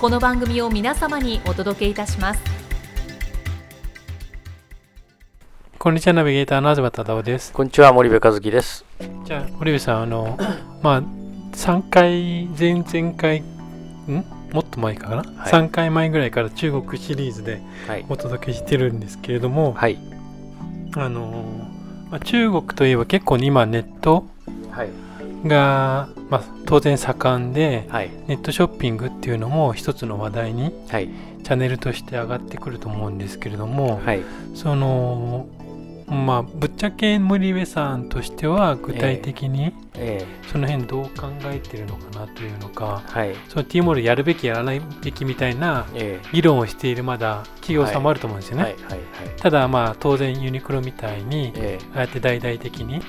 この番組を皆様にお届けいたしますこんにちは、ナビゲーターの東忠夫です。こんにちは、森部和樹です。じゃあ、森部さん、あの、まあ、3回、前々回、ん？もっと前かな、はい ?3 回前ぐらいから中国シリーズではい。お届けしてるんですけれども、はい。あの、まあ、中国といえば結構今ネットはい。が、まあ、当然盛んで、はい。ネットショッピングっていうのも一つの話題にはい。チャンネルとして上がってくると思うんですけれども、はい。そのまあぶっちゃけ森部さんとしては具体的にえその辺どう考えてるのかなというのかー、はい。その T モールやるべきやらないべきみたいなえ議論をしているまだ企業さんもあると思うんですー、よね、はい。はい。はい。ただまあ当然ユニクロみたいにえああやって大々的に。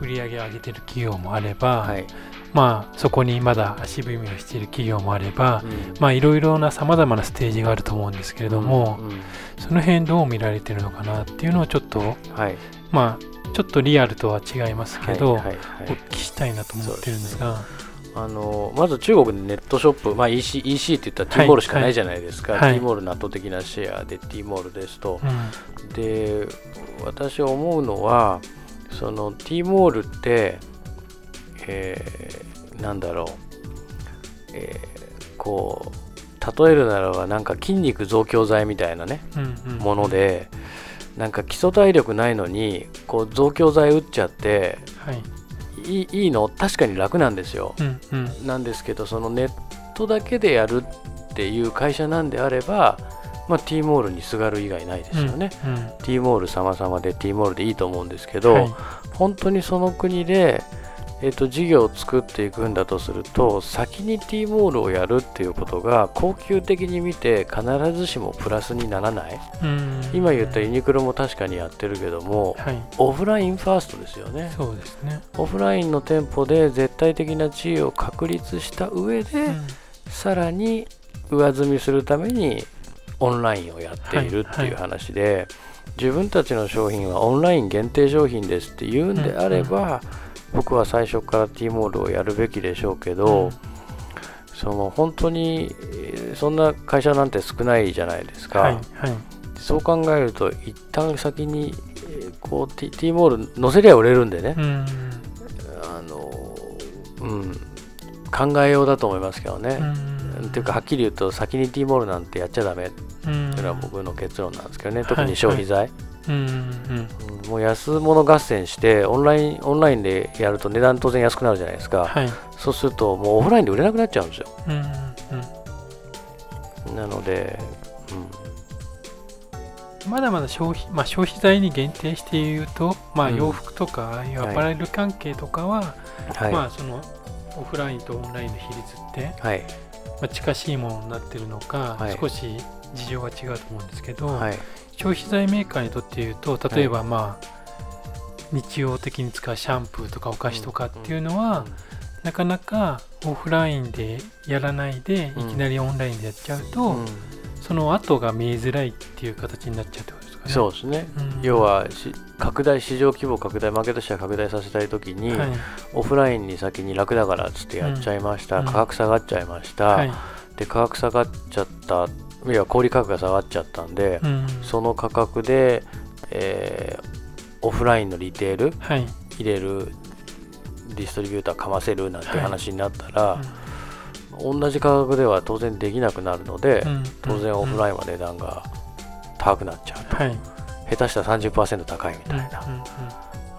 売り上げを上げてる企業もあれば、はい。まあそこにまだ足踏みをしている企業もあれば、うん。まあいろいろなさまざまなステージがあると思うんですけれども、うんうん。その辺どう見られてるのかなっていうのをちょっとはい。まあちょっとリアルとは違いますけど、はい。はい。はいお聞きしたいなと思ってるんですが。あのまず中国でネットショップ、まあ、EC, EC って言ったら T モールしかないじゃないですか、はい。T モールの圧倒的なシェアで T モールですと、うん。で私思うのはその T モールって、えーなんだろう、えーこう例えるならばなんか筋肉増強剤みたいなねうんうん。もので、なんか基礎体力ないのにこう増強剤打っちゃってはい。いいいいの？確かに楽なんですよ、うんうん。なんですけどそのネットだけでやるっていう会社なんであれば、まあ、T モールにすがる以外ないですよね、うんうん。T モール様々で T モールでいいと思うんですけど、はい。本当にその国で、えっと事業を作っていくんだとすると先に T モールをやるっていうことが恒久的に見て必ずしもプラスにならない。うん。今言ったユニクロも確かにやってるけどもはい。オフラインファーストですよね。そうですね、オフラインの店舗で絶対的な地位を確立した上で、うん。さらに上積みするためにオンラインをやっているっていう話で、自分たちの商品はオンライン限定商品ですって言うんであれば、僕は最初から T モールをやるべきでしょうけど、うん。その本当にえーそんな会社なんて少ないじゃないですか、はいはい。そう考えると一旦先にえーこう T, T モール載せりゃ売れるんでね、うん。あのうん。考えようだと思いますけどね、うん。っていうかはっきり言うと先に T モールなんてやっちゃダメ。ってうん。いうのは僕の結論なんですけどね、特に消費財、うんうんうんもう安物合戦してオンラインオンラインでやると値段当然安くなるじゃないですか、はい。そうするともうオフラインで売れなくなっちゃうんですよ。うんうんなので、まだまだ消費,、まあ、消費財に限定して言うと、まあ、うん。洋服とか、ああいうアパレル関係とかは、まあそのオフラインとオンラインの比率って、はい。まあ、近しいものになってるのか、はい。少し事情が違うと思うんですけど、はい。消費財メーカーにとって言うと例えばまあ、日常的に使うシャンプーとかお菓子とかっていうのは、なかなかオフラインでやらないでうん。いきなりオンラインでやっちゃうと、うん。その後が見えづらいっていう形になっちゃうってことですかね。そうですね、うん。要はし拡大市場規模拡大マーケットシェア拡大させたいときに、はい。オフラインに先に楽だからっつってやっちゃいました、うん。価格下がっちゃいました、はい。で価格下がっちゃったいや小売価格が下がっちゃったんで、うん。その価格で、えーオフラインのリテールはい。入れるディストリビューターかませるなんてはい。話になったら、同じ価格では当然できなくなるので、うん。当然オフラインは値段が高くなっちゃうと、はい。下手したら30%高いみたいな、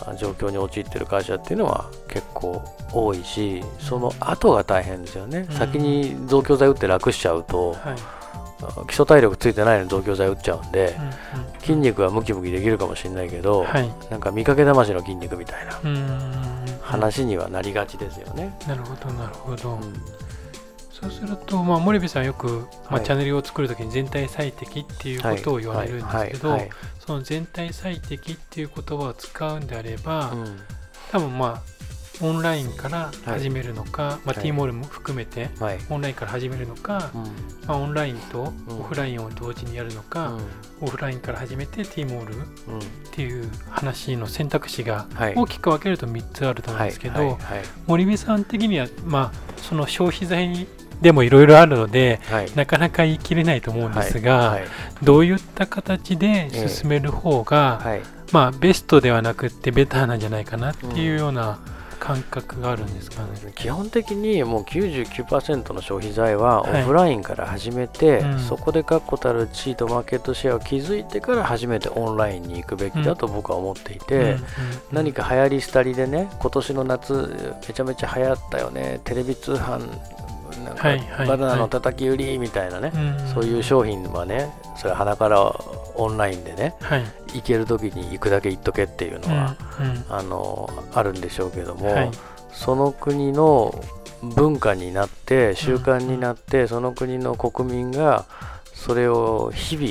うん。うん。状況に陥ってる会社っていうのは結構多いしその後が大変ですよね、うん。先に増強剤打って楽しちゃうと、はい基礎体力ついてないのに増強剤打っちゃうんで、うんうん。筋肉はムキムキできるかもしれないけど、はい。なんか見かけ魂の筋肉みたいな話にはなりがちですよね。なるほどなるほど、うん。そうすると、まあ、森部さんよく、まあはい。チャンネルを作るときに全体最適っていうことを言われるんですけど、その全体最適っていう言葉を使うんであれば、はいうん。多分まあオンラインから始めるのか、まあ、はい。T モールも含めてはい。オンラインから始めるのか、うん。まあ、オンラインとうん。オフラインを同時にやるのか、オフラインから始めて T モールっうん。うんていう話の選択肢がはい。大きく分けると3つあると思うんですけど、はい。はい。森部さん的には、まあ、その消費財でもいろいろあるのではい。なかなか言い切れないと思うんですが、はい。どういった形で進める方が、はい。まあ、ベストではなくってベターなんじゃないかなっていうような感覚があるんですかね。基本的にもう99%の消費財はオはい。フラインから始めて、うん。そこで確固たる地位とマーケットシェアを築いてから初めてオンラインに行くべきだと僕は思っていて、何か、か流行り廃りでね今年の夏めちゃめちゃ流行ったよねテレビ通販はいはいバナナの叩き売りみたいなね、うんそういう商品はねそれ鼻からオンラインでねはい。行ける時に行くだけ行っとけっていうのは、うんうん。あのあるんでしょうけども、はい。その国の文化になって習慣になって、その国の国民がそれを日々、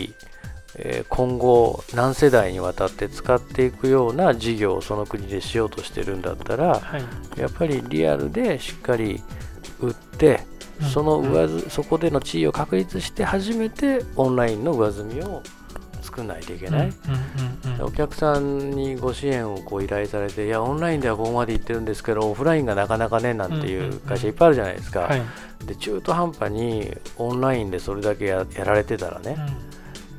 えー今後何世代にわたって使っていくような事業をその国でしようとしてるんだったらはい。やっぱりリアルでしっかり売ってうん。その上ず、そこでの地位を確立して初めてオンラインの上積みを作んないといけない、うんうんうん。お客さんにご支援をこう依頼されていやオンラインではここまで行ってるんですけどオフラインがなかなかねなんていう会社いっぱいあるじゃないですか、はい。で中途半端にオンラインでそれだけややられてたらね、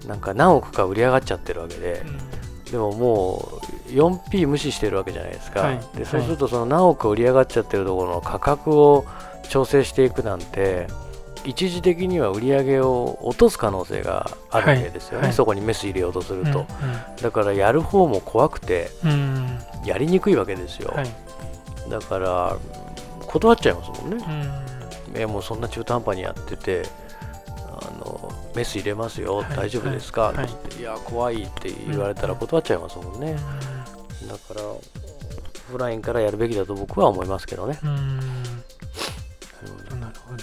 うなんか何億か売り上がっちゃってるわけで、んでももう 4P 無視してるわけじゃないですか、はい。でそうするとその何億売り上がっちゃってるところの価格を調整していくなんて一時的には売り上げを落とす可能性があるわけですよね、はい。はいそこにメス入れようとするうんと、だからやる方も怖くてうんうん。やりにくいわけですよ、はい。だから断っちゃいますもんね、うん。えもうそんな中途半端にやっててメス入れますよ、はい大丈夫ですか、はいはい。つっていや怖いって言われたら断っちゃいますもんね、だからオフラインからやるべきだと僕は思いますけどね、なるほど。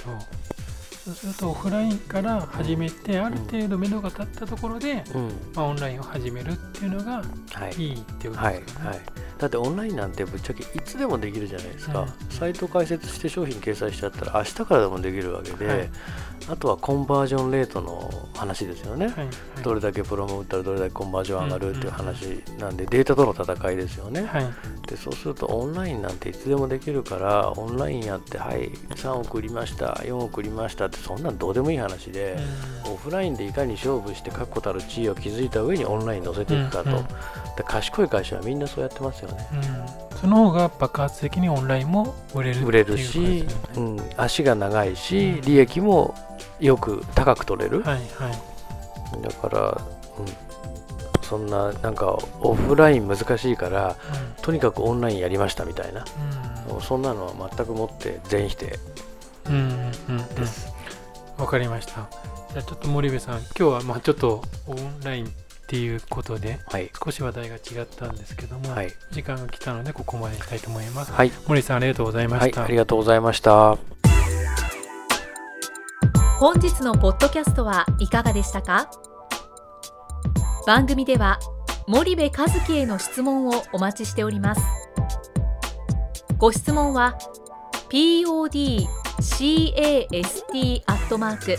そうするとオフラインから始めてある程度目処が立ったところで、うん。まあ、オンラインを始めるっていうのがはい。いいっていうことはいですかね。はい、だってオンラインなんてぶっちゃけいつでもできるじゃないですか、うんサイト開設して商品掲載しちゃったら明日からでもできるわけで、はい。あとはコンバージョンレートの話ですよね、はい。はい。どれだけプロモ打ったらどれだけコンバージョン上がるっていう話なんで、データとの戦いですよね、はい。でそうするとオンラインなんていつでもできるからオンラインやってはい3億売りました4億売りましたってそんなんどうでもいい話で、オフラインでいかに勝負して確固たる地位を築いた上にオンラインに乗せていくかと、うんうん。で賢い会社はみんなそうやってますよね。うん。その方が爆発的にオンラインも売れる売れるし、うん、足が長いし、うん。利益もよく高く取れる、はいはい。だから、うん、そんななんかオフライン難しいからとにかくオンラインやりましたみたいな、うん。そんなのは全くもって全否定。うんうんうんうん。です、わかりました。じゃあちょっと森部さん今日はまあちょっとオンラインっていうことではい。少し話題が違ったんですけども、はい、時間が来たのでここまでにしたいと思います。はい。森さんありがとうございまはい、した、ありがとうございました。本日のポッドキャストはいかがでしたか？番組では森部和樹への質問をお待ちしております。ご質問は podcast アットマーク